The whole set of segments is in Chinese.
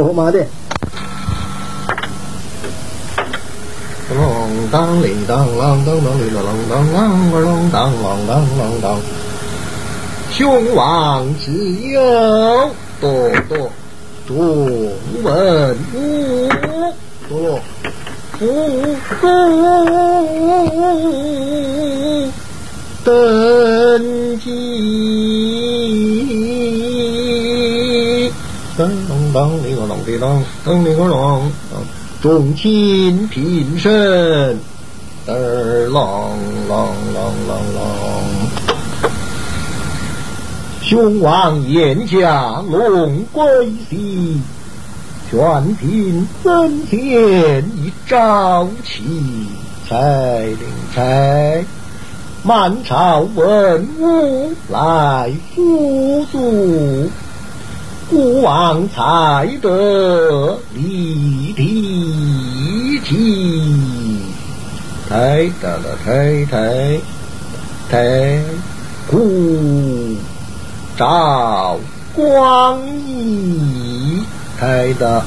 哦妈的！啷当铃当啷当当啷当啷个啷当啷当啷当，雄王之友，多多中文武，多福禄登基，当当当铃个啷滴当，当铃个啷当。众卿平身，儿郎郎郎郎郎，雄王宴驾龙归西，全凭曾前一朝气，才令才满朝文武来辅助。孤王才得立地基，太大了，太太太古照光义，太大。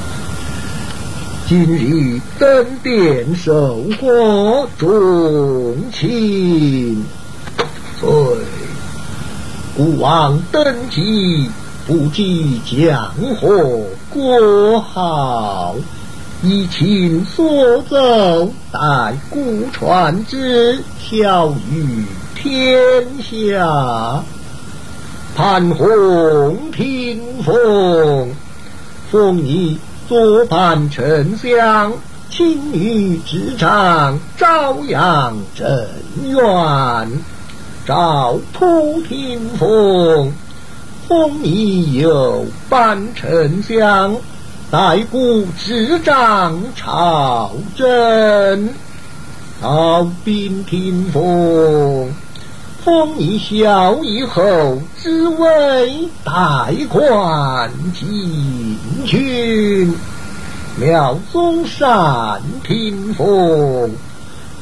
今日登殿受过重卿，对，孤王登基。不知江河国号，以琴所奏，待孤传之，晓于天下。潘洪听风，封你左盘丞相，青女之长，朝阳正院，赵普听风。封你有班丞相，代孤执掌朝政；老兵听风，封你小义后，之为代官进军；廖宗善听风，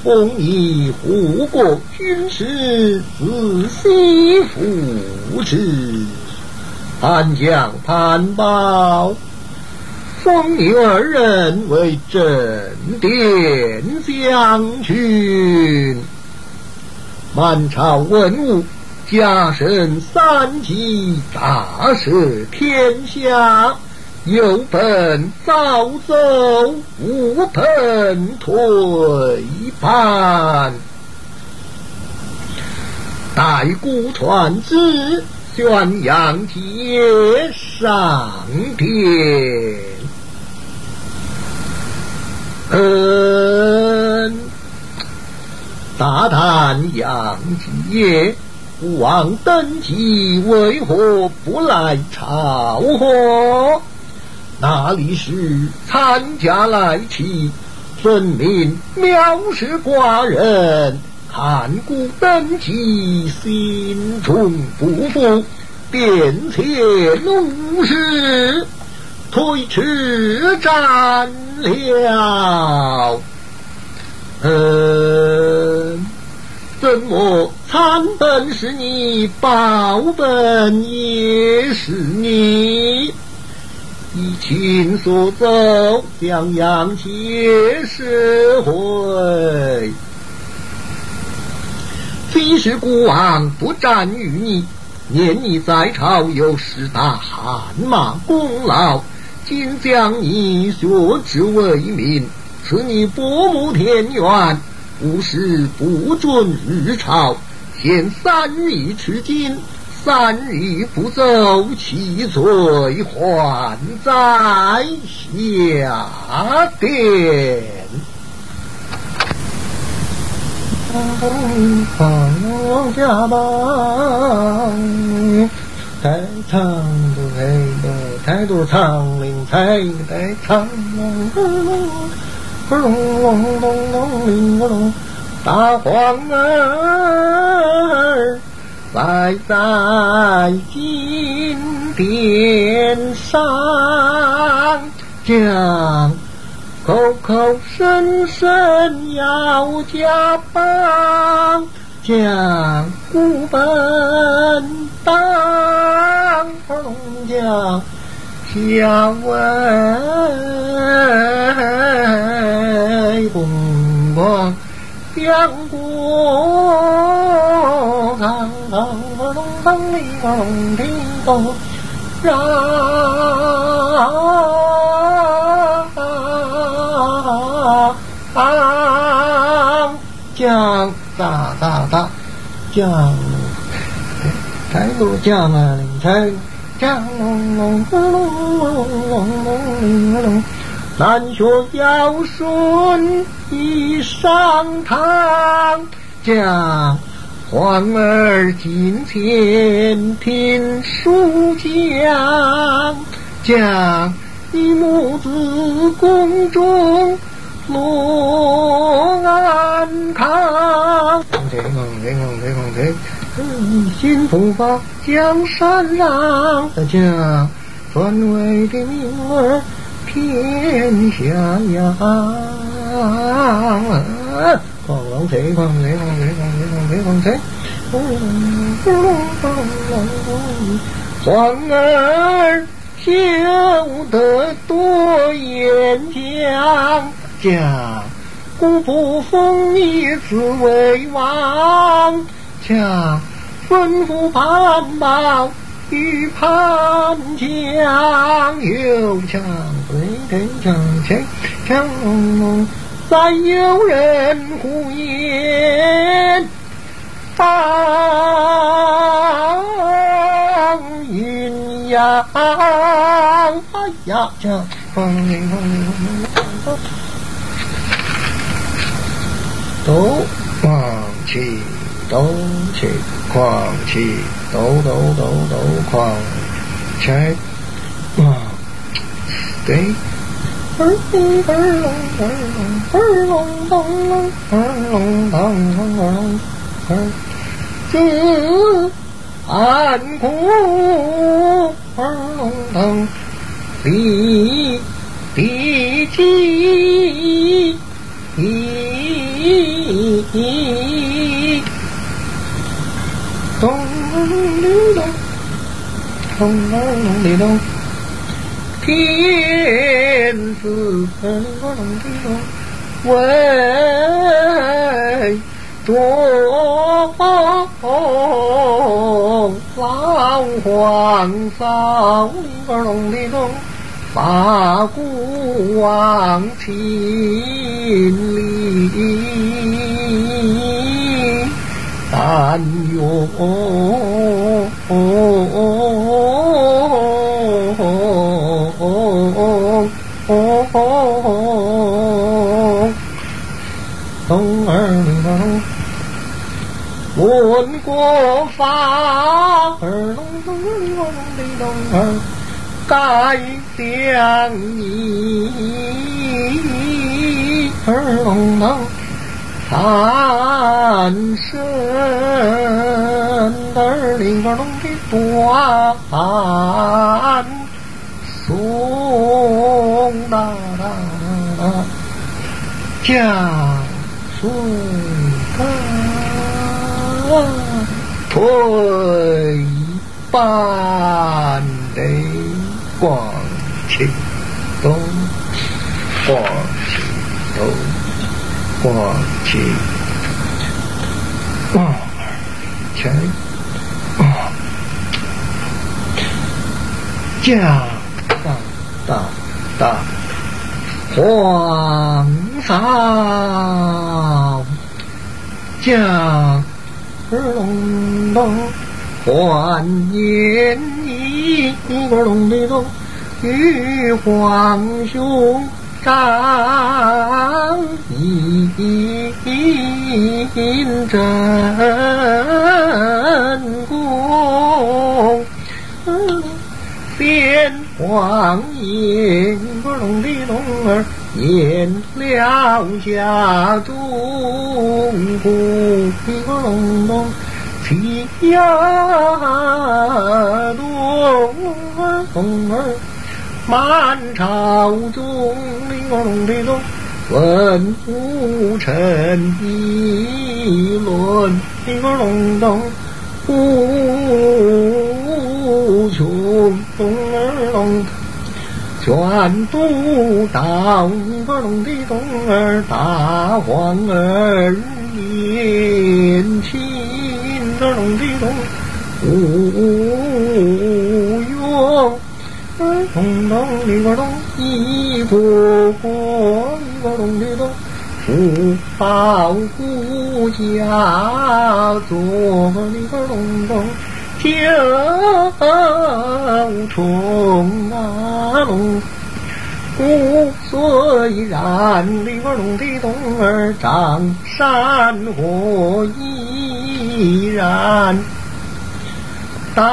封你护国军师，子西扶持。潘将潘宝，封你二人为镇殿将军，满朝文武加身三级，大赦天下。有本早走，无本退盘，待孤传旨。宣扬接上天，嗯，大叹杨继孤王登基为何不来朝贺？那里是参加来齐，分明藐视寡人。汉古登基，心中不服，便且怒视，推迟斩了。嗯，怎么残本是你，报本也是你？以情所奏，将杨且释回。非是孤王不战于你，念你在朝有十大汗马功劳，今将你削职为民，赐你伯母田园，无事不准日朝，现三日吃惊，三日不走，其罪还在下殿。王家帮，太长的黑的太多长林彩太长，咚咚咚咚咚，大黄儿来在金殿上将。口口声声要加棒，将孤本当，将下为红光两国长长龙腾里龙天宫让大大大将太多将啊，太。江龙龙龙龙龙龙龙，南学尧舜一上堂，将皇儿进前听书讲，将你母子宫中乐安康。听听听听听。一心不发江山让，将尊位的名儿天下扬。狂龙贼，狂贼，狂贼，狂贼，狂贼，皇儿休得多言讲，将故不封一子为王。将吩咐盘宝与潘将，又将对天将前将再有人呼言，放阴阳，哎呀，这风铃风铃风都放弃。斗气狂气，斗斗斗斗狂气，啊，对，儿龙儿龙儿龙儿龙咚隆儿龙咚隆儿龙儿，自安苦儿龙咚，地地基。你咚哩咚，咚隆哩咚，天子咚隆哩咚，为着老皇嫂咚哩咚，把古往亲里。但愿冬儿冷，问过发儿隆咚隆隆的冬儿，该将你儿隆隆。三生儿领个龙的端，送大家水干退半的光气东，光。过去，往前，啊，将大大大皇上将龙龙还言一个龙的龙与皇兄。上一真功，先皇爷不龙的龙儿念了下中宫，不龙龙起呀龙儿。满朝中，我龙的龙，问武臣议论，领我龙东，无穷龙儿龙，全都到你个龙的东儿大王儿年轻龙的东无用，咚咚里个咚一个个一个咚的咚。福报国家，做里个隆咚，九重啊龙。故虽然里个隆的东儿长山河依然大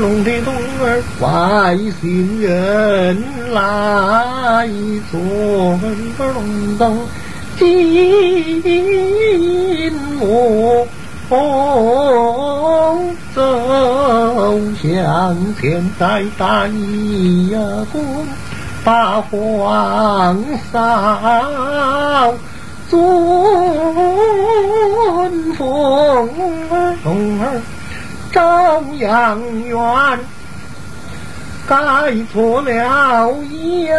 龙的东儿，外星人来做个龙洞，金木走向前再打一棍，把皇上。尊奉儿龙儿朝阳院，盖错了阳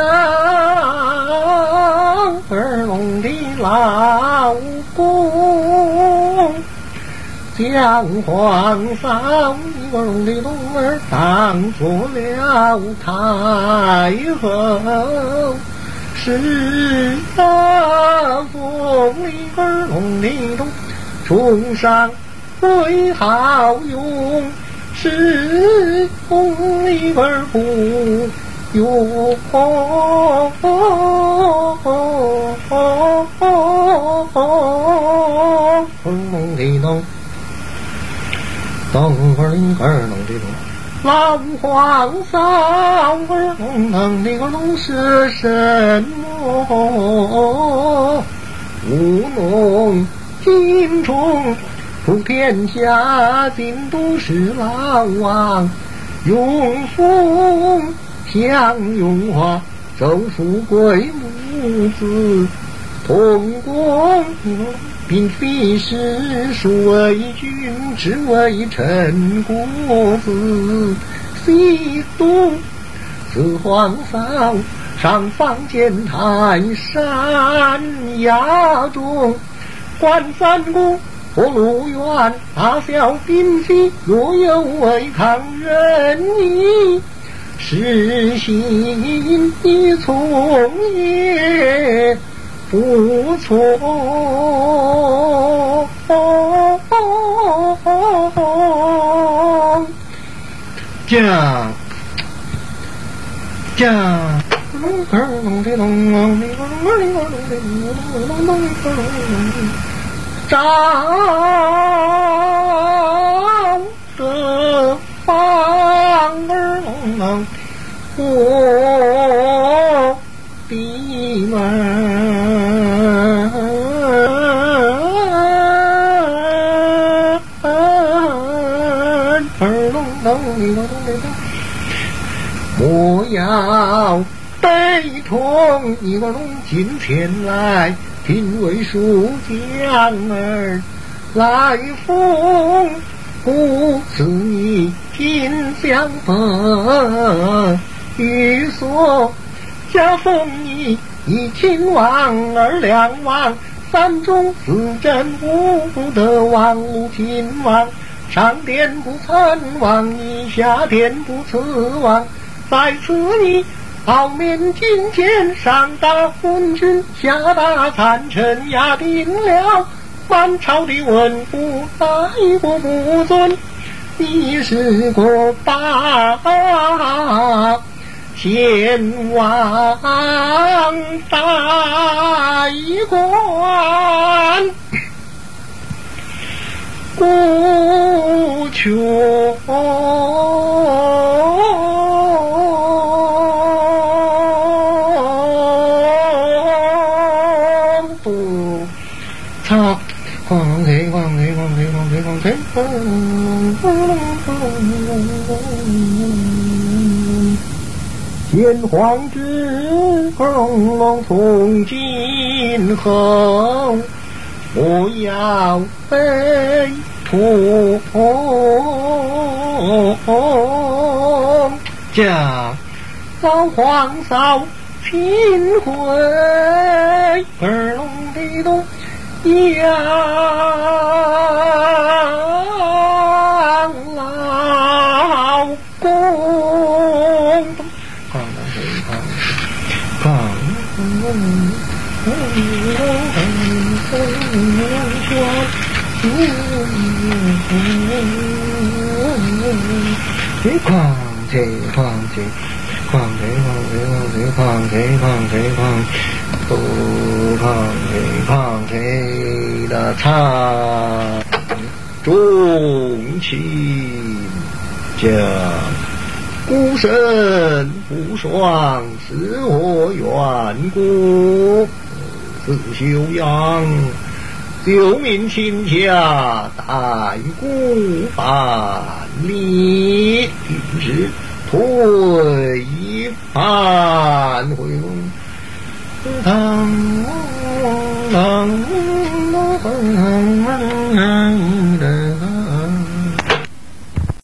儿龙的老公，将皇上儿龙的龙儿当做了太后。是大风里儿龙里头，冲上最好用；是风里儿不用。龙里头，等会儿里儿龙里头。老皇上儿龙的个龙是什么？乌龙金虫普天下，尽都是狼王。永丰享荣华，周富贵母子同光。并非是属为君，只为臣国子。西东自皇上上方见泰山崖中，观三姑我路远，大小兵器若有违抗仁义，实行一从也。不错，将将张来，听为叔将儿来奉，故此你金相逢，欲所加封你一亲王，二两王，三中四镇五德王，五亲王。上殿不参王，你下殿不辞王。在此你傲面金剑，上打昏君，下打残臣，压定了满朝的文武，大国不尊。你是个大贤王大官。孤穷天皇之龙龙从今后。莫要悲痛。将老皇嫂请回，二龙的龙养胖情况情况情况情况情况情况不况情况情的唱重情将孤身不双是我缘故自修养救命亲家待孤伴离平时退一半回龙，当当当当当。